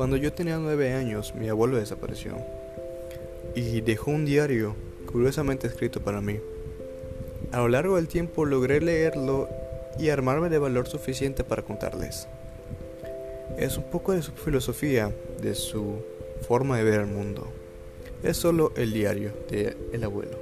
Cuando yo tenía nueve años, mi abuelo desapareció y dejó un diario curiosamente escrito para mí. A lo largo del tiempo logré leerlo y armarme de valor suficiente para contarles. Es un poco de su filosofía, de su forma de ver el mundo. Es solo el diario de el abuelo.